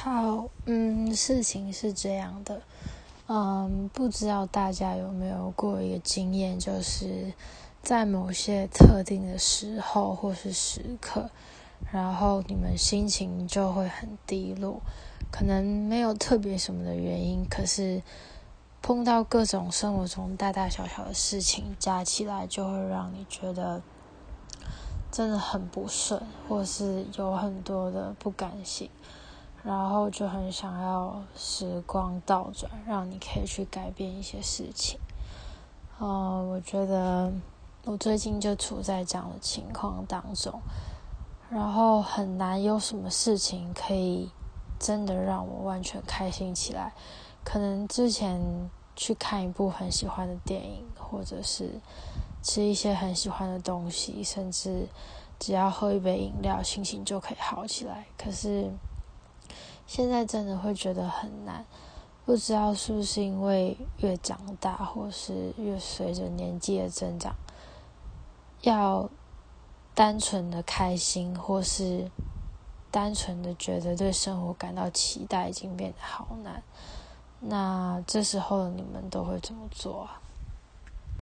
好，嗯，事情是这样的，嗯，不知道大家有没有过一个经验，就是在某些特定的时候或是时刻，然后你们心情就会很低落，可能没有特别什么的原因，可是碰到各种生活中大大小小的事情加起来，就会让你觉得真的很不顺，或是有很多的不甘心。然后就很想要时光倒转，让你可以去改变一些事情。嗯，我觉得我最近就处在这样的情况当中，然后很难有什么事情可以真的让我完全开心起来。可能之前去看一部很喜欢的电影，或者是吃一些很喜欢的东西，甚至只要喝一杯饮料，心情就可以好起来。可是。现在真的会觉得很难，不知道是不是因为越长大，或是越随着年纪的增长，要单纯的开心，或是单纯的觉得对生活感到期待，已经变得好难。那这时候你们都会怎么做啊？